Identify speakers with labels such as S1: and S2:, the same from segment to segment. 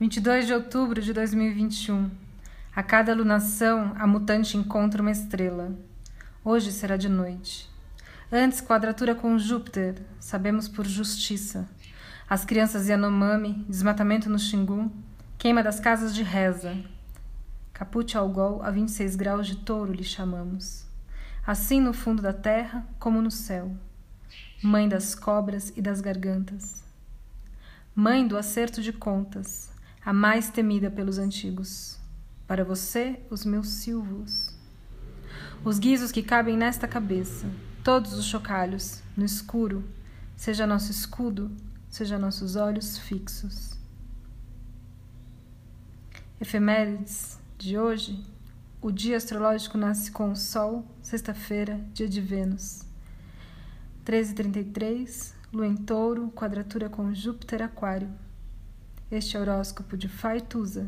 S1: 22 de outubro de 2021. A cada lunação, a mutante encontra uma estrela. Hoje será de noite. Antes, quadratura com Júpiter, sabemos por justiça. As crianças Yanomami, desmatamento no Xingu, queima das casas de reza. Caput ao gol a 26 graus de touro lhe chamamos. Assim no fundo da terra como no céu. Mãe das cobras e das gargantas. Mãe do acerto de contas a mais temida pelos antigos. Para você, os meus silvos. Os guizos que cabem nesta cabeça, todos os chocalhos, no escuro, seja nosso escudo, seja nossos olhos fixos. Efemérides de hoje, o dia astrológico nasce com o Sol, sexta-feira, dia de Vênus. 13h33, Lua em Touro, quadratura com Júpiter Aquário. Este é o horóscopo de Faituza,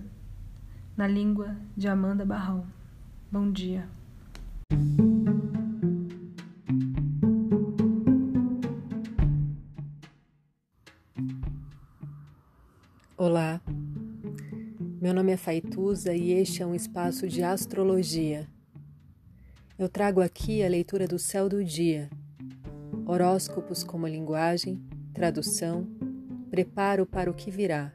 S1: na língua de Amanda Barrão. Bom dia.
S2: Olá, meu nome é Faituza e este é um espaço de astrologia. Eu trago aqui a leitura do céu do dia, horóscopos como linguagem, tradução, preparo para o que virá